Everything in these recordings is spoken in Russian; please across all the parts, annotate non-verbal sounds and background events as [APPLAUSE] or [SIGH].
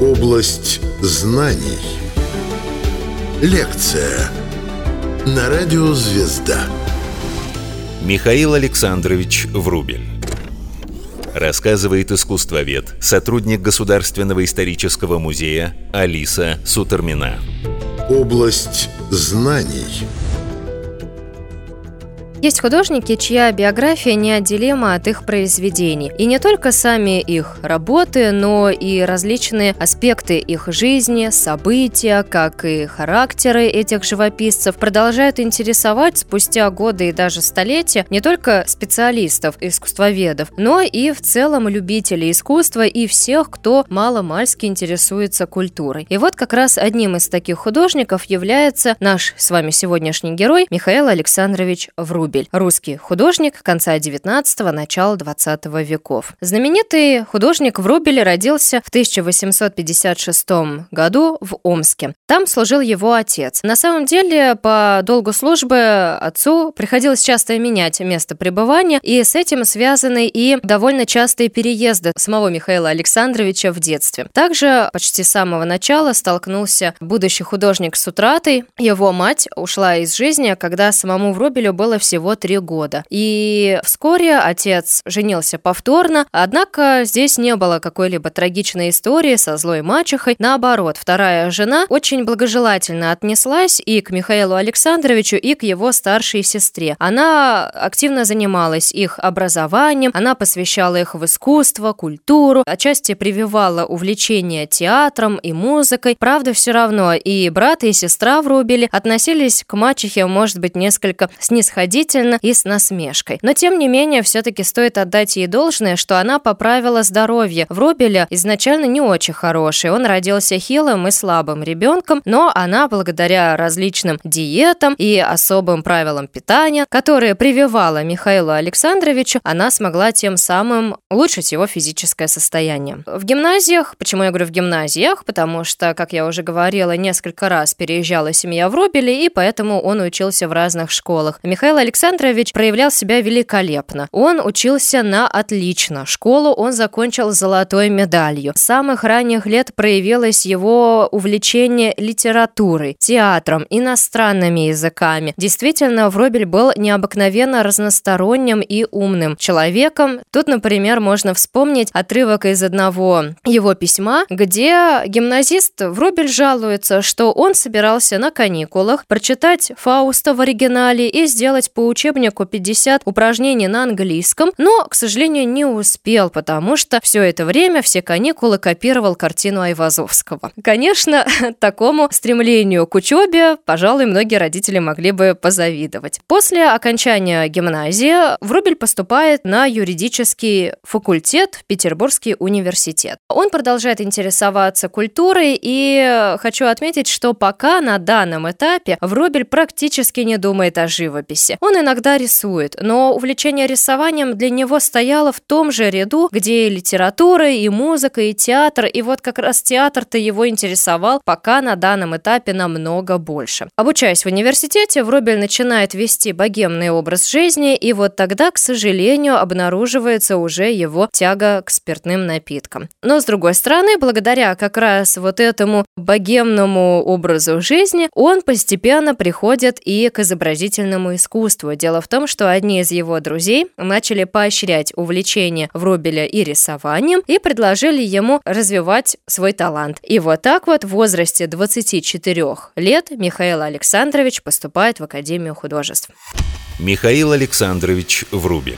Область знаний. Лекция на радио «Звезда». Михаил Александрович Врубель Рассказывает искусствовед, сотрудник Государственного исторического музея Алиса Сутермина. Область знаний. Есть художники, чья биография неотделима от их произведений. И не только сами их работы, но и различные аспекты их жизни, события, как и характеры этих живописцев продолжают интересовать спустя годы и даже столетия не только специалистов, искусствоведов, но и в целом любителей искусства и всех, кто мало-мальски интересуется культурой. И вот как раз одним из таких художников является наш с вами сегодняшний герой Михаил Александрович Врубель. Врубель, русский художник конца 19-го, начала 20 веков. Знаменитый художник Врубель родился в 1856 году в Омске. Там служил его отец. На самом деле, по долгу службы отцу приходилось часто менять место пребывания, и с этим связаны и довольно частые переезды самого Михаила Александровича в детстве. Также почти с самого начала столкнулся будущий художник с утратой. Его мать ушла из жизни, когда самому Врубелю было всего всего три года. И вскоре отец женился повторно, однако здесь не было какой-либо трагичной истории со злой мачехой. Наоборот, вторая жена очень благожелательно отнеслась и к Михаилу Александровичу, и к его старшей сестре. Она активно занималась их образованием, она посвящала их в искусство, культуру, отчасти прививала увлечение театром и музыкой. Правда, все равно и брат, и сестра Врубели относились к мачехе, может быть, несколько снисходительно, презрительно и с насмешкой. Но тем не менее, все-таки стоит отдать ей должное, что она поправила здоровье. Врубеля изначально не очень хороший. Он родился хилым и слабым ребенком, но она, благодаря различным диетам и особым правилам питания, которые прививала Михаилу Александровичу, она смогла тем самым улучшить его физическое состояние. В гимназиях, почему я говорю в гимназиях, потому что, как я уже говорила, несколько раз переезжала семья в Рубеле, и поэтому он учился в разных школах. Михаил Александрович Александрович проявлял себя великолепно. Он учился на отлично. Школу он закончил золотой медалью. С самых ранних лет проявилось его увлечение литературой, театром, иностранными языками. Действительно, Вробель был необыкновенно разносторонним и умным человеком. Тут, например, можно вспомнить отрывок из одного его письма, где гимназист Вробель жалуется, что он собирался на каникулах прочитать Фауста в оригинале и сделать по учебнику 50 упражнений на английском, но, к сожалению, не успел, потому что все это время, все каникулы копировал картину Айвазовского. Конечно, [LAUGHS] такому стремлению к учебе, пожалуй, многие родители могли бы позавидовать. После окончания гимназии Врубель поступает на юридический факультет в Петербургский университет. Он продолжает интересоваться культурой, и хочу отметить, что пока на данном этапе Врубель практически не думает о живописи. Он иногда рисует, но увлечение рисованием для него стояло в том же ряду, где и литература, и музыка, и театр, и вот как раз театр-то его интересовал пока на данном этапе намного больше. Обучаясь в университете, Врубель начинает вести богемный образ жизни, и вот тогда, к сожалению, обнаруживается уже его тяга к спиртным напиткам. Но, с другой стороны, благодаря как раз вот этому богемному образу жизни, он постепенно приходит и к изобразительному искусству, Дело в том, что одни из его друзей начали поощрять увлечение Врубеля и рисованием и предложили ему развивать свой талант. И вот так вот в возрасте 24 лет Михаил Александрович поступает в Академию художеств. Михаил Александрович Врубель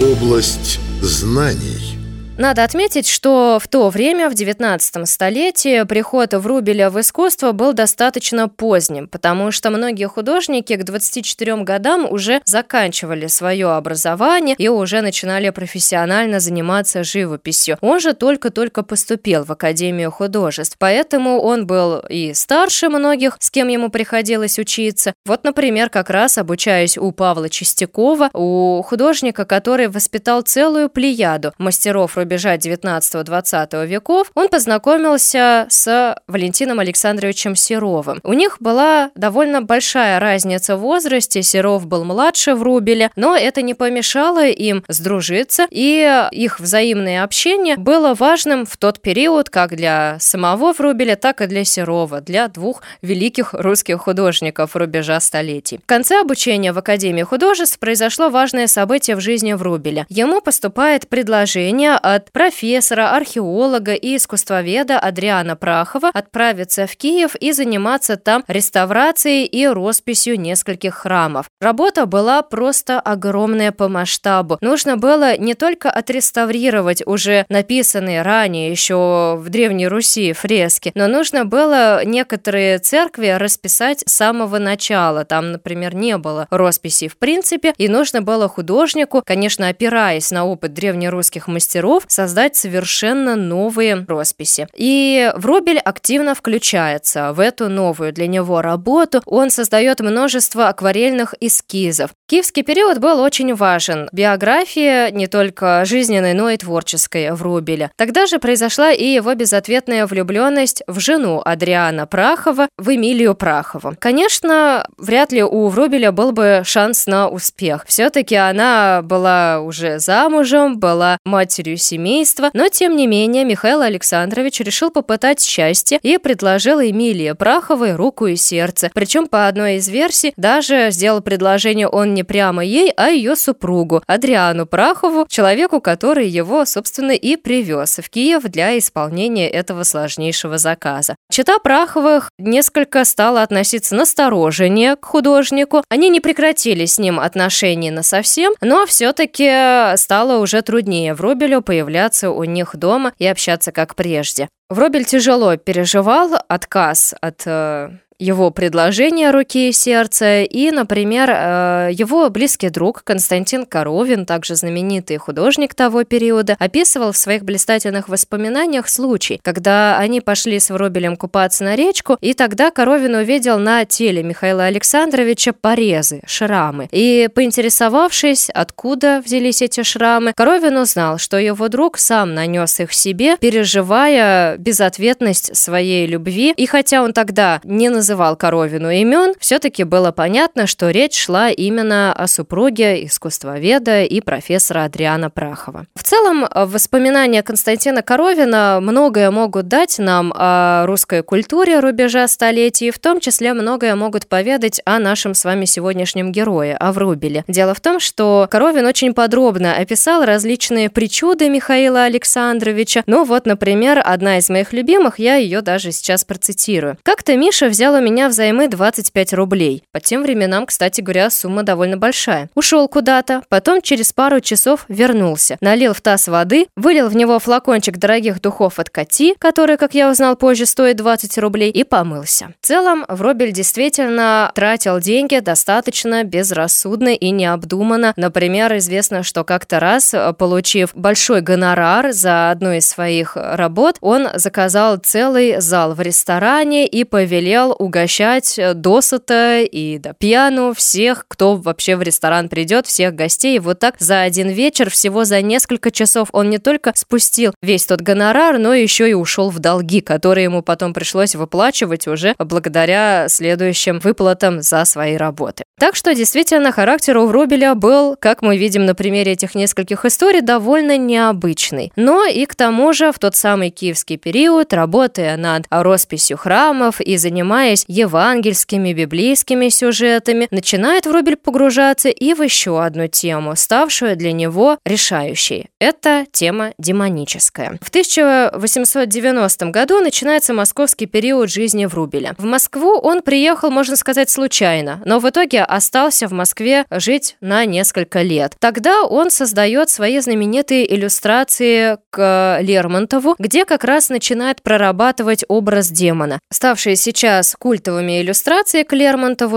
Область знаний – надо отметить, что в то время, в 19 столетии, приход Врубеля в искусство был достаточно поздним, потому что многие художники к 24 годам уже заканчивали свое образование и уже начинали профессионально заниматься живописью. Он же только-только поступил в Академию художеств, поэтому он был и старше многих, с кем ему приходилось учиться. Вот, например, как раз обучаясь у Павла Чистякова, у художника, который воспитал целую плеяду мастеров Рубеля рубежа 19-20 веков, он познакомился с Валентином Александровичем Серовым. У них была довольно большая разница в возрасте, Серов был младше Врубеля, но это не помешало им сдружиться, и их взаимное общение было важным в тот период как для самого Врубеля, так и для Серова, для двух великих русских художников рубежа столетий. В конце обучения в Академии художеств произошло важное событие в жизни Врубеля. Ему поступает предложение от профессора, археолога и искусствоведа Адриана Прахова отправиться в Киев и заниматься там реставрацией и росписью нескольких храмов. Работа была просто огромная по масштабу. Нужно было не только отреставрировать уже написанные ранее еще в Древней Руси фрески, но нужно было некоторые церкви расписать с самого начала. Там, например, не было росписи в принципе, и нужно было художнику, конечно, опираясь на опыт древнерусских мастеров, создать совершенно новые росписи. И Врубель активно включается в эту новую для него работу. Он создает множество акварельных эскизов. Киевский период был очень важен. Биография не только жизненной, но и творческой Врубеля. Тогда же произошла и его безответная влюбленность в жену Адриана Прахова, в Эмилию Прахову. Конечно, вряд ли у Врубеля был бы шанс на успех. Все-таки она была уже замужем, была матерью семейства, но тем не менее Михаил Александрович решил попытать счастье и предложил Эмилии Праховой руку и сердце. Причем по одной из версий даже сделал предложение он не прямо ей, а ее супругу Адриану Прахову, человеку, который его, собственно, и привез в Киев для исполнения этого сложнейшего заказа. Чита Праховых несколько стала относиться настороженнее к художнику. Они не прекратили с ним отношения на совсем, но все-таки стало уже труднее Врубелю появляться у них дома и общаться как прежде. Вробель тяжело переживал отказ от э, его предложение руки и сердца. И, например, э, его близкий друг Константин Коровин, также знаменитый художник того периода, описывал в своих блистательных воспоминаниях случай, когда они пошли с Вробелем купаться на речку, и тогда Коровин увидел на теле Михаила Александровича порезы, шрамы. И, поинтересовавшись, откуда взялись эти шрамы, Коровин узнал, что его друг сам нанес их себе, переживая безответность своей любви. И хотя он тогда не называл называл Коровину имен, все-таки было понятно, что речь шла именно о супруге искусствоведа и профессора Адриана Прахова. В целом, воспоминания Константина Коровина многое могут дать нам о русской культуре рубежа столетий, в том числе многое могут поведать о нашем с вами сегодняшнем герое, о Врубеле. Дело в том, что Коровин очень подробно описал различные причуды Михаила Александровича. Ну вот, например, одна из моих любимых, я ее даже сейчас процитирую. Как-то Миша взял меня взаймы 25 рублей. По тем временам, кстати говоря, сумма довольно большая. Ушел куда-то, потом через пару часов вернулся. Налил в таз воды, вылил в него флакончик дорогих духов от Кати, который, как я узнал позже, стоит 20 рублей, и помылся. В целом, Вробель действительно тратил деньги достаточно безрассудно и необдуманно. Например, известно, что как-то раз, получив большой гонорар за одну из своих работ, он заказал целый зал в ресторане и повелел угощать э, досыта и до пьяну всех, кто вообще в ресторан придет, всех гостей. И вот так за один вечер, всего за несколько часов, он не только спустил весь тот гонорар, но еще и ушел в долги, которые ему потом пришлось выплачивать уже благодаря следующим выплатам за свои работы. Так что действительно характер у Врубеля был, как мы видим на примере этих нескольких историй, довольно необычный. Но и к тому же в тот самый киевский период, работая над росписью храмов и занимаясь увлекаясь евангельскими, библейскими сюжетами, начинает Врубель погружаться и в еще одну тему, ставшую для него решающей. Это тема демоническая. В 1890 году начинается московский период жизни Врубеля. В Москву он приехал, можно сказать, случайно, но в итоге остался в Москве жить на несколько лет. Тогда он создает свои знаменитые иллюстрации к Лермонтову, где как раз начинает прорабатывать образ демона. Ставший сейчас культовыми иллюстрации к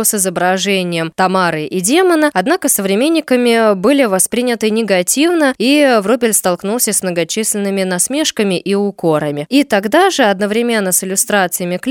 с изображением Тамары и демона, однако современниками были восприняты негативно, и Врубель столкнулся с многочисленными насмешками и укорами. И тогда же, одновременно с иллюстрациями к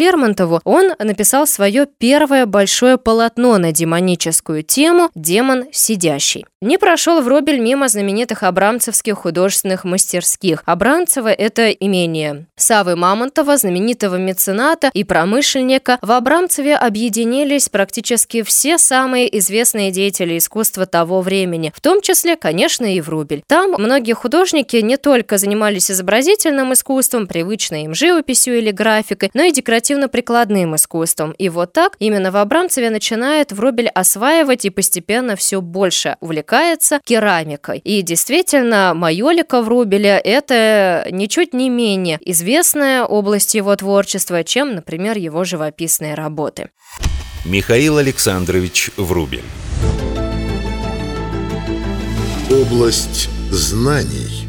он написал свое первое большое полотно на демоническую тему «Демон сидящий». Не прошел Врубель мимо знаменитых абрамцевских художественных мастерских. Абрамцево – это имение Савы Мамонтова, знаменитого мецената и промышленника. В Абрамцеве объединились практически все самые известные деятели искусства того времени, в том числе, конечно, и Врубель. Там многие художники не только занимались изобразительным искусством, привычной им живописью или графикой, но и декоративно-прикладным искусством. И вот так именно в Абрамцеве начинает Врубель осваивать и постепенно все больше увлекается керамикой. И действительно, майолика Врубеля – это ничуть не менее известная область его творчества, чем, например, его живописные работы. Михаил Александрович Врубель Область знаний –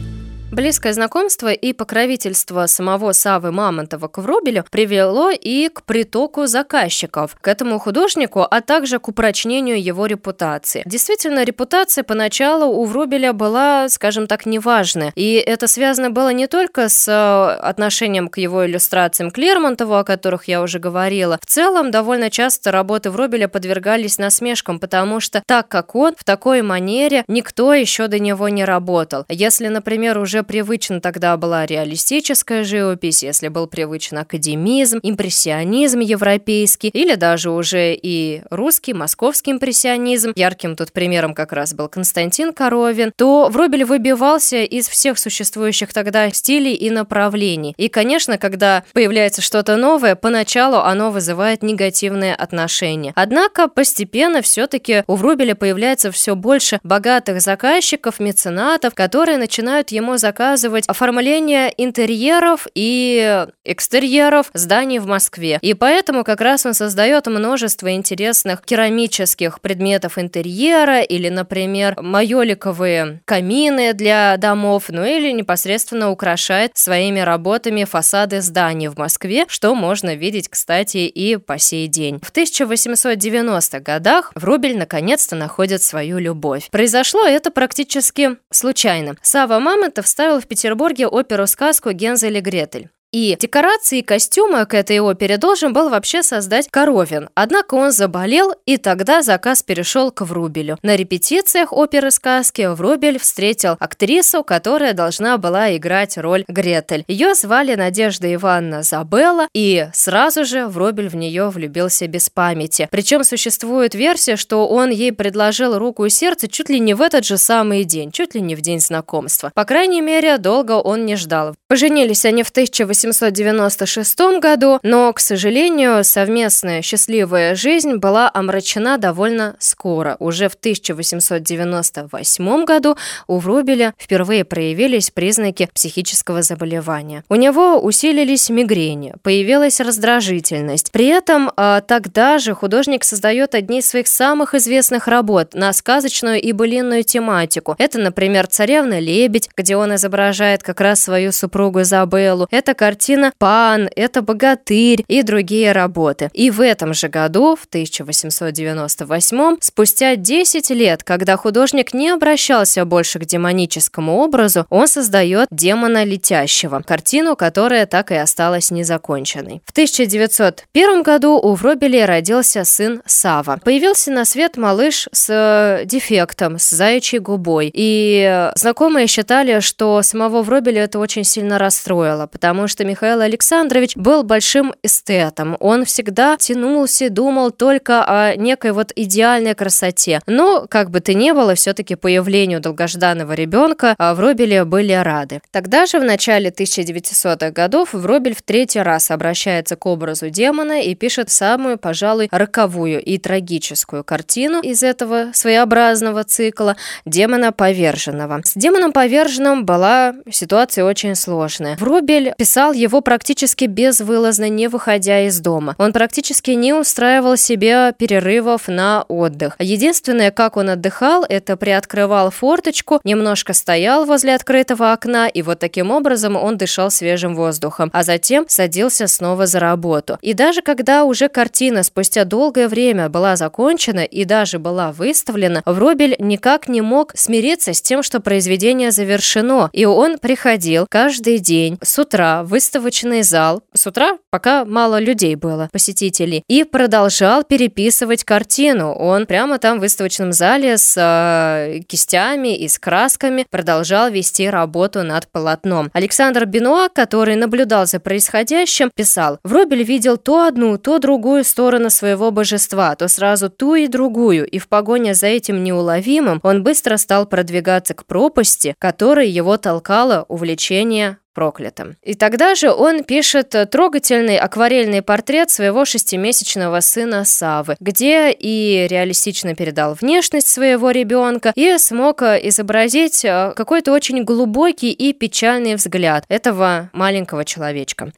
Близкое знакомство и покровительство самого Савы Мамонтова к Врубелю привело и к притоку заказчиков к этому художнику, а также к упрочнению его репутации. Действительно, репутация поначалу у Врубеля была, скажем так, неважная. И это связано было не только с э, отношением к его иллюстрациям к Лермонтову, о которых я уже говорила. В целом, довольно часто работы Врубеля подвергались насмешкам, потому что так как он, в такой манере никто еще до него не работал. Если, например, уже привычна тогда была реалистическая живопись, если был привычен академизм, импрессионизм европейский, или даже уже и русский, московский импрессионизм, ярким тут примером как раз был Константин Коровин, то Врубель выбивался из всех существующих тогда стилей и направлений. И, конечно, когда появляется что-то новое, поначалу оно вызывает негативные отношения. Однако постепенно все-таки у Врубеля появляется все больше богатых заказчиков, меценатов, которые начинают ему заказывать заказывать оформление интерьеров и экстерьеров зданий в Москве. И поэтому как раз он создает множество интересных керамических предметов интерьера или, например, майоликовые камины для домов, ну или непосредственно украшает своими работами фасады зданий в Москве, что можно видеть, кстати, и по сей день. В 1890-х годах Врубель наконец-то находит свою любовь. Произошло это практически случайно. Сава Мамонтов стал поставил в Петербурге оперу-сказку «Гензель и Гретель». И декорации и костюмы к этой опере должен был вообще создать Коровин. Однако он заболел, и тогда заказ перешел к Врубелю. На репетициях оперы сказки Врубель встретил актрису, которая должна была играть роль Гретель. Ее звали Надежда Ивановна Забелла, и сразу же Врубель в нее влюбился без памяти. Причем существует версия, что он ей предложил руку и сердце чуть ли не в этот же самый день, чуть ли не в день знакомства. По крайней мере, долго он не ждал. Поженились они в 1800 1896 году, но, к сожалению, совместная счастливая жизнь была омрачена довольно скоро. Уже в 1898 году у Врубеля впервые проявились признаки психического заболевания. У него усилились мигрени, появилась раздражительность. При этом а, тогда же художник создает одни из своих самых известных работ на сказочную и былинную тематику. Это, например, «Царевна-лебедь», где он изображает как раз свою супругу Изабеллу. Это картина «Пан», «Это богатырь» и другие работы. И в этом же году, в 1898, спустя 10 лет, когда художник не обращался больше к демоническому образу, он создает «Демона летящего», картину, которая так и осталась незаконченной. В 1901 году у Вробеля родился сын Сава. Появился на свет малыш с э, дефектом, с заячьей губой. И знакомые считали, что самого Вробеля это очень сильно расстроило, потому что Михаил Александрович был большим эстетом. Он всегда тянулся, думал только о некой вот идеальной красоте. Но, как бы то ни было, все-таки появлению долгожданного ребенка а, в Робеле были рады. Тогда же, в начале 1900-х годов, Вробель в третий раз обращается к образу демона и пишет самую, пожалуй, роковую и трагическую картину из этого своеобразного цикла «Демона поверженного». С демоном поверженным была ситуация очень сложная. Врубель писал писал его практически безвылазно, не выходя из дома. Он практически не устраивал себе перерывов на отдых. Единственное, как он отдыхал, это приоткрывал форточку, немножко стоял возле открытого окна, и вот таким образом он дышал свежим воздухом, а затем садился снова за работу. И даже когда уже картина спустя долгое время была закончена и даже была выставлена, Вробель никак не мог смириться с тем, что произведение завершено, и он приходил каждый день с утра в выставочный зал, с утра, пока мало людей было, посетителей, и продолжал переписывать картину. Он прямо там в выставочном зале с э, кистями и с красками продолжал вести работу над полотном. Александр Бенуа, который наблюдал за происходящим, писал, «Вробель видел то одну, то другую сторону своего божества, то сразу ту и другую, и в погоне за этим неуловимым он быстро стал продвигаться к пропасти, которой его толкало увлечение проклятым. И тогда же он пишет трогательный акварельный портрет своего шестимесячного сына Савы, где и реалистично передал внешность своего ребенка и смог изобразить э, какой-то очень глубокий и печальный взгляд этого маленького человечка.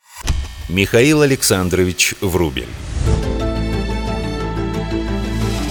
Михаил Александрович Врубель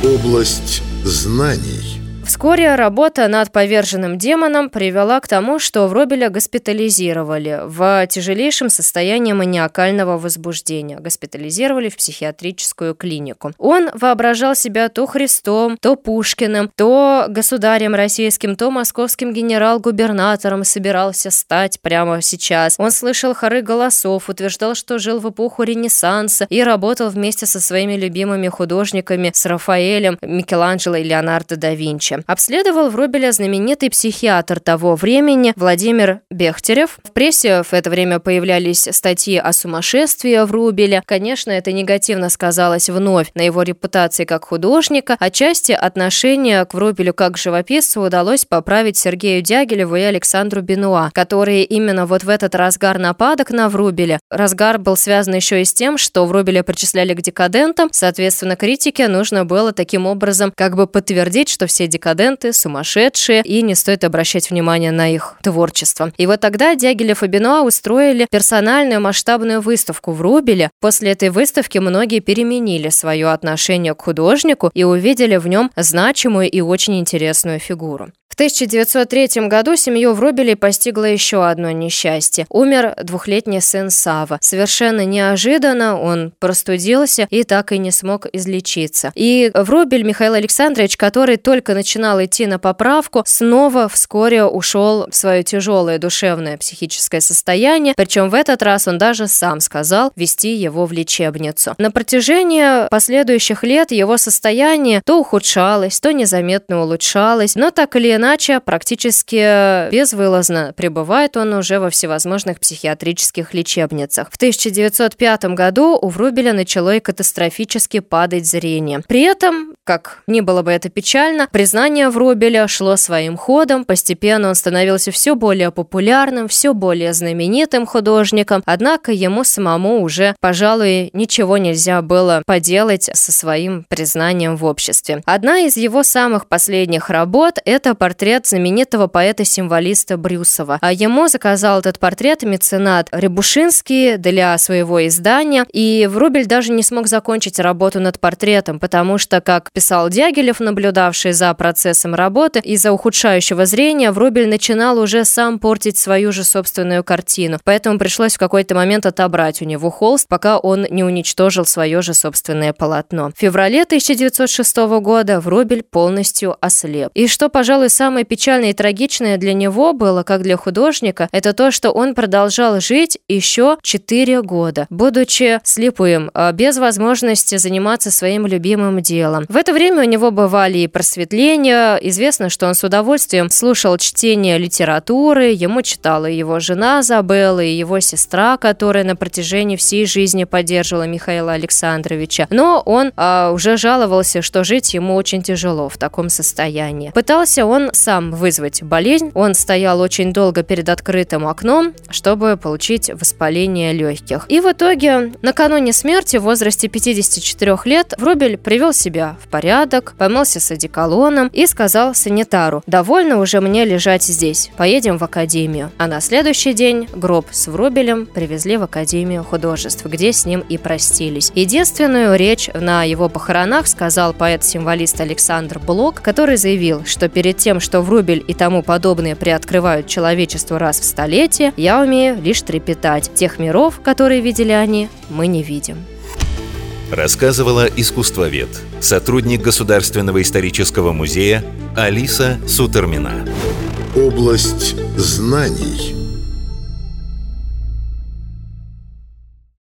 Область знаний – Вскоре работа над поверженным демоном привела к тому, что Вробеля госпитализировали в тяжелейшем состоянии маниакального возбуждения. Госпитализировали в психиатрическую клинику. Он воображал себя то Христом, то Пушкиным, то государем российским, то московским генерал-губернатором собирался стать прямо сейчас. Он слышал хоры голосов, утверждал, что жил в эпоху Ренессанса и работал вместе со своими любимыми художниками с Рафаэлем, Микеланджело и Леонардо да Винчи. Обследовал Врубеля знаменитый психиатр того времени Владимир Бехтерев. В прессе в это время появлялись статьи о сумасшествии Врубеля. Конечно, это негативно сказалось вновь на его репутации как художника. Отчасти отношение к Врубелю как живописцу удалось поправить Сергею Дягилеву и Александру Бенуа, которые именно вот в этот разгар нападок на Врубеля. Разгар был связан еще и с тем, что Врубеля причисляли к декадентам, соответственно, критике нужно было таким образом как бы подтвердить, что все декаденты декаденты, сумасшедшие, и не стоит обращать внимание на их творчество. И вот тогда Дягилев и Бенуа устроили персональную масштабную выставку в Рубеле. После этой выставки многие переменили свое отношение к художнику и увидели в нем значимую и очень интересную фигуру. В 1903 году семью Врубелей постигло еще одно несчастье. Умер двухлетний сын Сава. Совершенно неожиданно он простудился и так и не смог излечиться. И Врубель Михаил Александрович, который только начинал идти на поправку, снова вскоре ушел в свое тяжелое душевное психическое состояние, причем в этот раз он даже сам сказал вести его в лечебницу. На протяжении последующих лет его состояние то ухудшалось, то незаметно улучшалось, но так или иначе, практически безвылазно пребывает он уже во всевозможных психиатрических лечебницах. В 1905 году у Врубеля начало и катастрофически падать зрение. При этом, как ни было бы это печально, признание Врубеля шло своим ходом, постепенно он становился все более популярным, все более знаменитым художником, однако ему самому уже, пожалуй, ничего нельзя было поделать со своим признанием в обществе. Одна из его самых последних работ – это портрет знаменитого поэта-символиста Брюсова. А ему заказал этот портрет меценат Рябушинский для своего издания, и Врубель даже не смог закончить работу над портретом, потому что, как писал Дягилев, наблюдавший за процессом работы, из-за ухудшающего зрения Врубель начинал уже сам портить свою же собственную картину, поэтому пришлось в какой-то момент отобрать у него холст, пока он не уничтожил свое же собственное полотно. В феврале 1906 года Врубель полностью ослеп. И что, пожалуй, самое печальное и трагичное для него было, как для художника, это то, что он продолжал жить еще 4 года, будучи слепым, а без возможности заниматься своим любимым делом. В это время у него бывали и просветления. Известно, что он с удовольствием слушал чтение литературы, ему читала его жена Забелла и его сестра, которая на протяжении всей жизни поддерживала Михаила Александровича. Но он а, уже жаловался, что жить ему очень тяжело в таком состоянии. Пытался он сам вызвать болезнь. Он стоял очень долго перед открытым окном, чтобы получить воспаление легких. И в итоге, накануне смерти в возрасте 54 лет, Врубель привел себя в порядок, помылся с одеколоном и сказал санитару, «Довольно уже мне лежать здесь, поедем в академию». А на следующий день гроб с Врубелем привезли в Академию художеств, где с ним и простились. Единственную речь на его похоронах сказал поэт-символист Александр Блок, который заявил, что перед тем, что Врубель и тому подобные приоткрывают человечеству раз в столетие, я умею лишь трепетать. Тех миров, которые видели они, мы не видим. Рассказывала искусствовед, сотрудник Государственного исторического музея Алиса Сутермина. Область знаний –